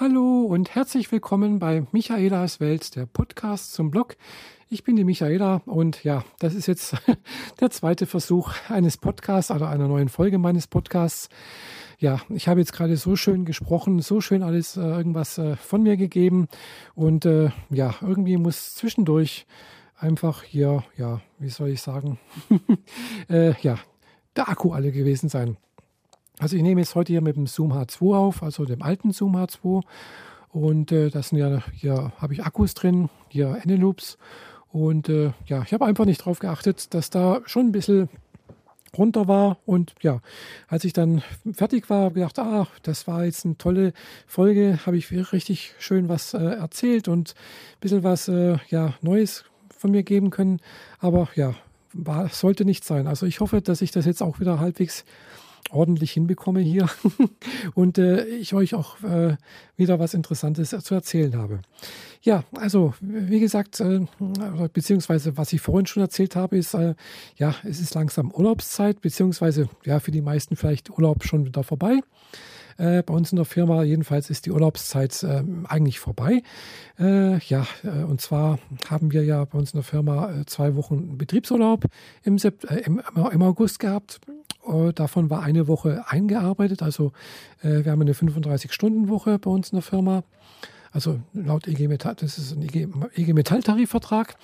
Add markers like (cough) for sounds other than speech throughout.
Hallo und herzlich willkommen bei Michaelas Welt, der Podcast zum Blog. Ich bin die Michaela und ja, das ist jetzt (laughs) der zweite Versuch eines Podcasts oder einer neuen Folge meines Podcasts. Ja, ich habe jetzt gerade so schön gesprochen, so schön alles äh, irgendwas äh, von mir gegeben und äh, ja, irgendwie muss zwischendurch einfach hier, ja, wie soll ich sagen, (laughs) äh, ja, der Akku alle gewesen sein. Also ich nehme jetzt heute hier mit dem Zoom H2 auf, also dem alten Zoom H2. Und äh, das sind ja, hier habe ich Akkus drin, hier Eneloops. Und äh, ja, ich habe einfach nicht darauf geachtet, dass da schon ein bisschen runter war. Und ja, als ich dann fertig war, habe gedacht, ah, das war jetzt eine tolle Folge, habe ich richtig schön was äh, erzählt und ein bisschen was äh, ja, Neues von mir geben können. Aber ja, war, sollte nicht sein. Also ich hoffe, dass ich das jetzt auch wieder halbwegs ordentlich hinbekomme hier (laughs) und äh, ich euch auch äh, wieder was Interessantes zu erzählen habe. Ja, also wie gesagt, äh, beziehungsweise was ich vorhin schon erzählt habe, ist, äh, ja, es ist langsam Urlaubszeit, beziehungsweise ja, für die meisten vielleicht Urlaub schon wieder vorbei. Äh, bei uns in der Firma jedenfalls ist die Urlaubszeit äh, eigentlich vorbei. Äh, ja, äh, und zwar haben wir ja bei uns in der Firma äh, zwei Wochen Betriebsurlaub im, im, im August gehabt. Davon war eine Woche eingearbeitet. Also wir haben eine 35-Stunden-Woche bei uns in der Firma. Also laut EG Metall, das ist ein EG, EG Metall-Tarifvertrag.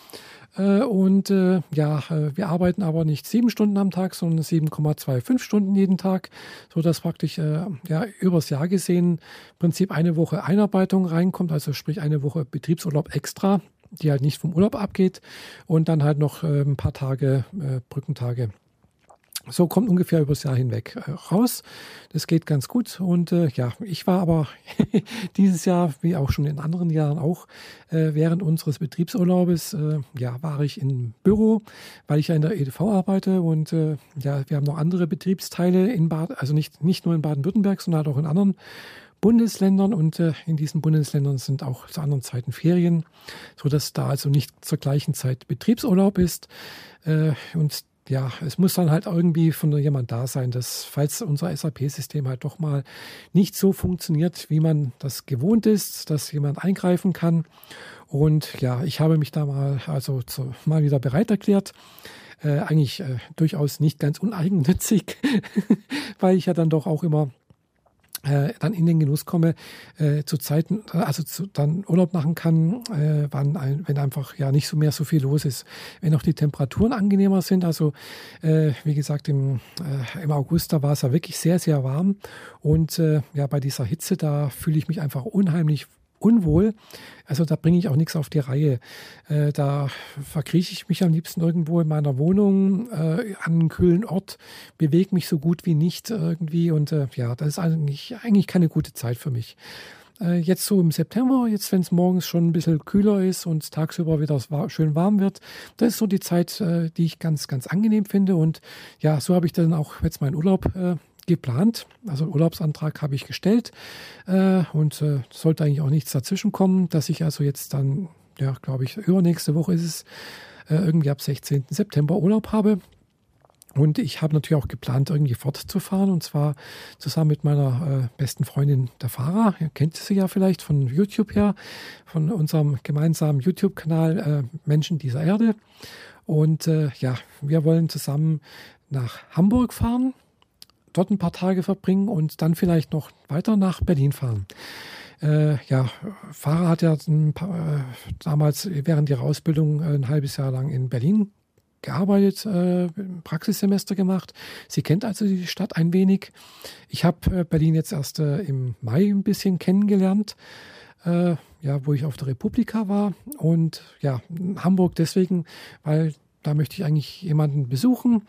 Äh, und äh, ja, äh, wir arbeiten aber nicht sieben Stunden am Tag, sondern 7,25 Stunden jeden Tag, so dass praktisch ja übers Jahr gesehen im Prinzip eine Woche Einarbeitung reinkommt, also sprich eine Woche Betriebsurlaub extra, die halt nicht vom Urlaub abgeht und dann halt noch ein paar Tage Brückentage so kommt ungefähr übers Jahr hinweg äh, raus. Das geht ganz gut. Und äh, ja, ich war aber (laughs) dieses Jahr, wie auch schon in anderen Jahren auch, äh, während unseres Betriebsurlaubes, äh, ja, war ich im Büro, weil ich ja in der EDV arbeite. Und äh, ja, wir haben noch andere Betriebsteile in Bad, also nicht, nicht nur in Baden-Württemberg, sondern halt auch in anderen Bundesländern und äh, in diesen Bundesländern sind auch zu anderen Zeiten Ferien, so dass da also nicht zur gleichen Zeit Betriebsurlaub ist. Äh, und ja, es muss dann halt irgendwie von jemand da sein, dass falls unser SAP-System halt doch mal nicht so funktioniert, wie man das gewohnt ist, dass jemand eingreifen kann. Und ja, ich habe mich da mal also zu, mal wieder bereit erklärt. Äh, eigentlich äh, durchaus nicht ganz uneigennützig, (laughs) weil ich ja dann doch auch immer äh, dann in den Genuss komme, äh, zu Zeiten, also zu, dann Urlaub machen kann, äh, wann ein, wenn einfach ja nicht so mehr so viel los ist. Wenn auch die Temperaturen angenehmer sind, also äh, wie gesagt, im, äh, im August, da war es ja wirklich sehr, sehr warm. Und äh, ja, bei dieser Hitze, da fühle ich mich einfach unheimlich unwohl. Also da bringe ich auch nichts auf die Reihe. Äh, da verkrieche ich mich am liebsten irgendwo in meiner Wohnung äh, an einen kühlen Ort, bewege mich so gut wie nicht irgendwie und äh, ja, das ist eigentlich, eigentlich keine gute Zeit für mich. Äh, jetzt so im September, jetzt wenn es morgens schon ein bisschen kühler ist und tagsüber wieder schön warm wird, das ist so die Zeit, äh, die ich ganz, ganz angenehm finde und ja, so habe ich dann auch jetzt meinen Urlaub äh, geplant. Also Urlaubsantrag habe ich gestellt äh, und äh, sollte eigentlich auch nichts dazwischen kommen, dass ich also jetzt dann, ja, glaube ich, übernächste Woche ist es, äh, irgendwie ab 16. September Urlaub habe. Und ich habe natürlich auch geplant, irgendwie fortzufahren und zwar zusammen mit meiner äh, besten Freundin, der Fahrer. Ihr kennt sie ja vielleicht von YouTube her, von unserem gemeinsamen YouTube-Kanal äh, Menschen dieser Erde. Und äh, ja, wir wollen zusammen nach Hamburg fahren dort ein paar Tage verbringen und dann vielleicht noch weiter nach Berlin fahren. Äh, ja, Fahrer hat ja paar, äh, damals während ihrer Ausbildung ein halbes Jahr lang in Berlin gearbeitet, äh, Praxissemester gemacht. Sie kennt also die Stadt ein wenig. Ich habe äh, Berlin jetzt erst äh, im Mai ein bisschen kennengelernt. Äh, ja, wo ich auf der Republika war und ja, Hamburg deswegen, weil da möchte ich eigentlich jemanden besuchen,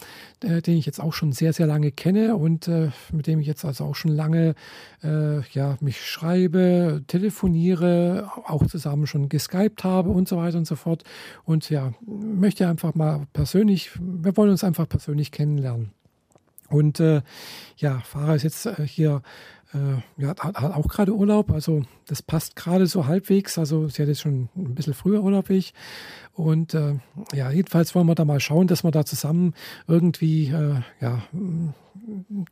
äh, den ich jetzt auch schon sehr, sehr lange kenne und äh, mit dem ich jetzt also auch schon lange äh, ja, mich schreibe, telefoniere, auch zusammen schon geskypt habe und so weiter und so fort. Und ja, möchte einfach mal persönlich, wir wollen uns einfach persönlich kennenlernen. Und äh, ja, Fahrer ist jetzt äh, hier ja, hat, hat auch gerade Urlaub, also das passt gerade so halbwegs. Also sie hat jetzt schon ein bisschen früher Urlaub ich. Und äh, ja, jedenfalls wollen wir da mal schauen, dass wir da zusammen irgendwie äh, ja,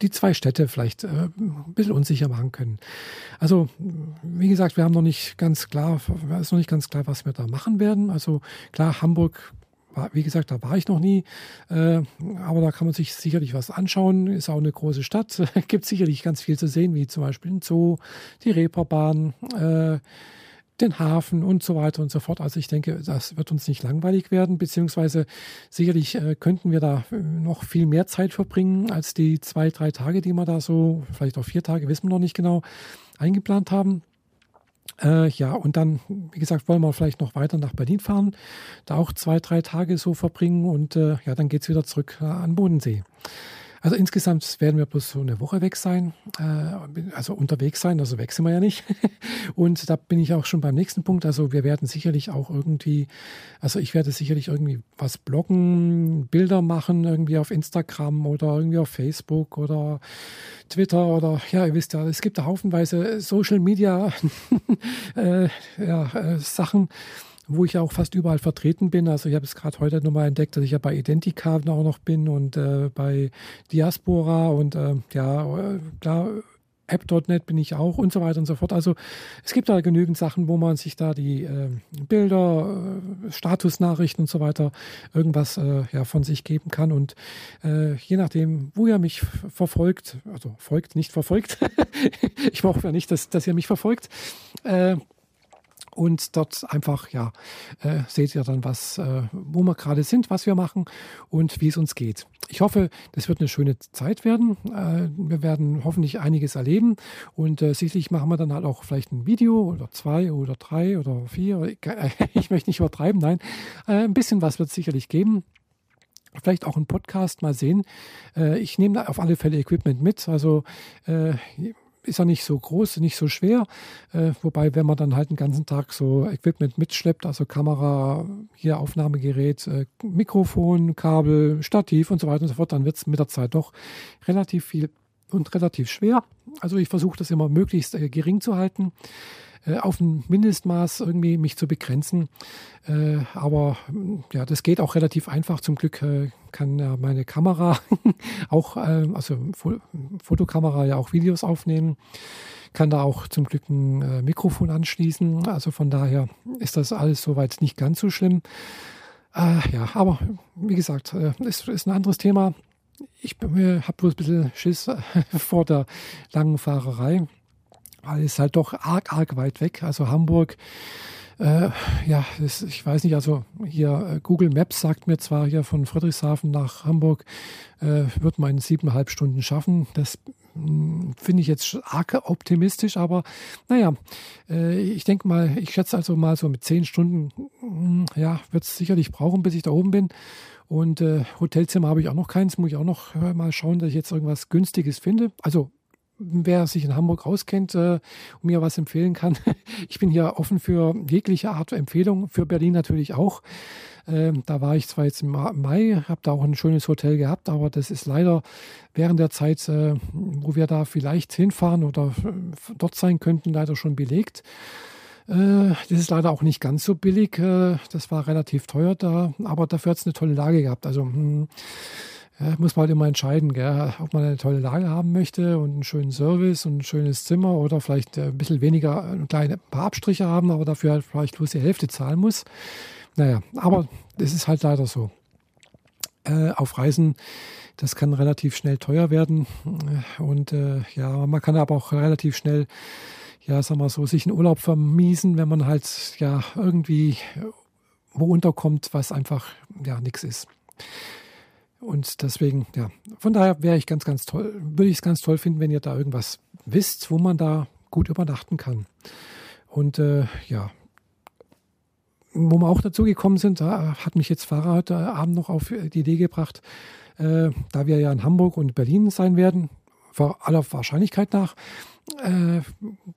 die zwei Städte vielleicht äh, ein bisschen unsicher machen können. Also, wie gesagt, wir haben noch nicht ganz klar, ist noch nicht ganz klar, was wir da machen werden. Also klar, Hamburg wie gesagt, da war ich noch nie, äh, aber da kann man sich sicherlich was anschauen. Ist auch eine große Stadt, (laughs) gibt sicherlich ganz viel zu sehen, wie zum Beispiel ein Zoo, die Reeperbahn, äh, den Hafen und so weiter und so fort. Also ich denke, das wird uns nicht langweilig werden, beziehungsweise sicherlich äh, könnten wir da äh, noch viel mehr Zeit verbringen als die zwei, drei Tage, die wir da so, vielleicht auch vier Tage, wissen wir noch nicht genau, eingeplant haben. Äh, ja, und dann, wie gesagt, wollen wir vielleicht noch weiter nach Berlin fahren, da auch zwei, drei Tage so verbringen und äh, ja, dann geht es wieder zurück äh, an Bodensee. Also insgesamt werden wir bloß so eine Woche weg sein, äh, also unterwegs sein, also weg sind wir ja nicht. (laughs) Und da bin ich auch schon beim nächsten Punkt. Also wir werden sicherlich auch irgendwie, also ich werde sicherlich irgendwie was bloggen, Bilder machen, irgendwie auf Instagram oder irgendwie auf Facebook oder Twitter oder ja, ihr wisst ja, es gibt da haufenweise Social Media (laughs) äh, ja, äh, Sachen wo ich auch fast überall vertreten bin. Also ich habe es gerade heute nochmal entdeckt, dass ich ja bei Identica auch noch bin und äh, bei Diaspora und äh, ja, klar, App.net bin ich auch und so weiter und so fort. Also es gibt da genügend Sachen, wo man sich da die äh, Bilder, äh, Statusnachrichten und so weiter irgendwas äh, ja, von sich geben kann. Und äh, je nachdem, wo ihr mich verfolgt, also folgt, nicht verfolgt, (laughs) ich hoffe ja nicht, dass, dass ihr mich verfolgt, äh, und dort einfach, ja, äh, seht ihr dann, was, äh, wo wir gerade sind, was wir machen und wie es uns geht. Ich hoffe, das wird eine schöne Zeit werden. Äh, wir werden hoffentlich einiges erleben und äh, sicherlich machen wir dann halt auch vielleicht ein Video oder zwei oder drei oder vier. (laughs) Ich möchte nicht übertreiben, nein. Äh, ein bisschen was wird es sicherlich geben vielleicht auch einen Podcast mal sehen. Äh, ich nehme auf alle Fälle Equipment mit. Also ist ja nicht so groß, nicht so schwer. Äh, wobei, wenn man dann halt den ganzen Tag so Equipment mitschleppt, also Kamera, hier Aufnahmegerät, äh, Mikrofon, Kabel, Stativ und so weiter und so fort, dann wird es mit der Zeit doch relativ viel und relativ schwer. Also ich versuche das immer möglichst äh, gering zu halten. Äh, auf ein Mindestmaß irgendwie mich zu begrenzen. Äh, aber ja, das geht auch relativ einfach. Zum Glück äh, kann ja meine Kamera (laughs) auch, also Fotokamera ja auch Videos aufnehmen kann da auch zum Glück ein Mikrofon anschließen. Also von daher ist das alles soweit nicht ganz so schlimm. Äh, ja, aber wie gesagt, äh, ist, ist ein anderes Thema. Ich habe bloß ein bisschen Schiss (laughs) vor der langen Fahrerei weil es halt doch arg, arg weit weg. Also Hamburg, äh, ja, das, ich weiß nicht, also hier äh, Google Maps sagt mir zwar hier von Friedrichshafen nach Hamburg, äh, wird man in siebeneinhalb Stunden schaffen. Das hm, finde ich jetzt arg optimistisch, aber naja, äh, ich denke mal, ich schätze also mal so mit zehn Stunden, hm, ja, wird es sicherlich brauchen, bis ich da oben bin. Und äh, Hotelzimmer habe ich auch noch keins, muss ich auch noch äh, mal schauen, dass ich jetzt irgendwas Günstiges finde. Also wer sich in Hamburg auskennt äh, und mir was empfehlen kann. (laughs) Ich bin hier offen für jegliche Art Empfehlung, für Berlin natürlich auch. Ähm, da war ich zwar jetzt im Mai, habe da auch ein schönes Hotel gehabt, aber das ist leider während der Zeit, äh, wo wir da vielleicht hinfahren oder äh, dort sein könnten, leider schon belegt. Äh, das ist leider auch nicht ganz so billig. Äh, das war relativ teuer da, aber dafür hat es eine tolle Lage gehabt. Also hm, ja, muss man halt immer entscheiden, gell, ob man eine tolle Lage haben möchte und einen schönen Service und ein schönes Zimmer oder vielleicht ein bisschen weniger, ein kleine paar Abstriche haben, aber dafür halt vielleicht bloß die Hälfte zahlen muss. Naja, aber das ist halt leider so. Äh, auf Reisen, das kann relativ schnell teuer werden und äh, ja, man kann aber auch relativ schnell, ja, sagen wir so, sich einen Urlaub vermiesen, wenn man halt ja irgendwie wo unterkommt, was einfach ja nichts ist. Und deswegen, ja, von daher wäre ich ganz, ganz toll, würde ich es ganz toll finden, wenn ihr da irgendwas wisst, wo man da gut übernachten kann. Und äh, ja, wo wir auch dazu gekommen sind, da hat mich jetzt Fahrer heute Abend noch auf die Idee gebracht, äh, da wir ja in Hamburg und Berlin sein werden, aller Wahrscheinlichkeit nach, äh,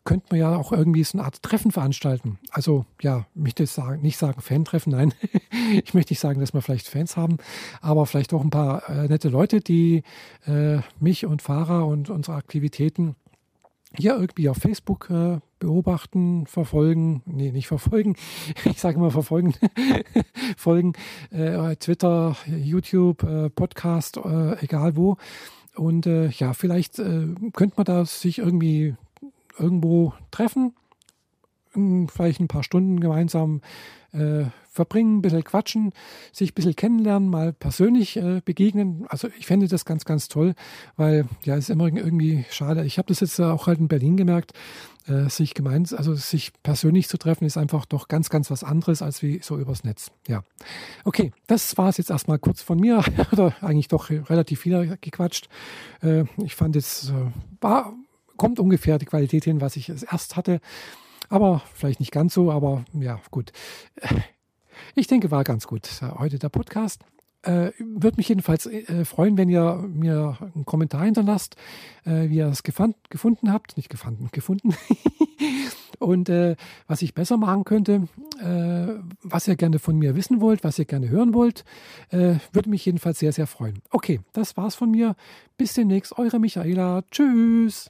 könnte man ja auch irgendwie so eine Art Treffen veranstalten. Also ja, ich möchte sagen, nicht sagen Fan-Treffen, nein. (laughs) ich möchte nicht sagen, dass wir vielleicht Fans haben, aber vielleicht auch ein paar äh, nette Leute, die äh, mich und Fahrer und unsere Aktivitäten hier irgendwie auf Facebook äh, beobachten, verfolgen, nee, nicht verfolgen, (laughs) ich sage mal verfolgen, (laughs) folgen, äh, Twitter, YouTube, äh, Podcast, äh, egal wo. Und äh, ja, vielleicht äh, könnte man da sich irgendwie irgendwo treffen, vielleicht ein paar Stunden gemeinsam äh, verbringen, ein bisschen quatschen, sich ein bisschen kennenlernen, mal persönlich äh, begegnen. Also ich fände das ganz, ganz toll, weil ja, es ist immer irgendwie schade. Ich habe das jetzt auch halt in Berlin gemerkt, äh, sich gemeint, also sich persönlich zu treffen, ist einfach doch ganz, ganz was anderes als wie so übers Netz. Ja. Okay, das war es jetzt erstmal kurz von mir, (laughs) oder eigentlich doch relativ viel gequatscht. Äh, ich fand es äh, war kommt ungefähr die Qualität hin, was ich erst hatte. Aber vielleicht nicht ganz so, aber ja, gut. Ich denke, war ganz gut heute der Podcast. Äh, Würde mich jedenfalls äh, freuen, wenn ihr mir einen Kommentar hinterlasst, äh, wie ihr es gefunden habt. Nicht gefunden, gefunden. (laughs) Und äh, was ich besser machen könnte, äh, was ihr gerne von mir wissen wollt, was ihr gerne hören wollt, äh, würde mich jedenfalls sehr, sehr freuen. Okay, das war's von mir. Bis demnächst, eure Michaela. Tschüss.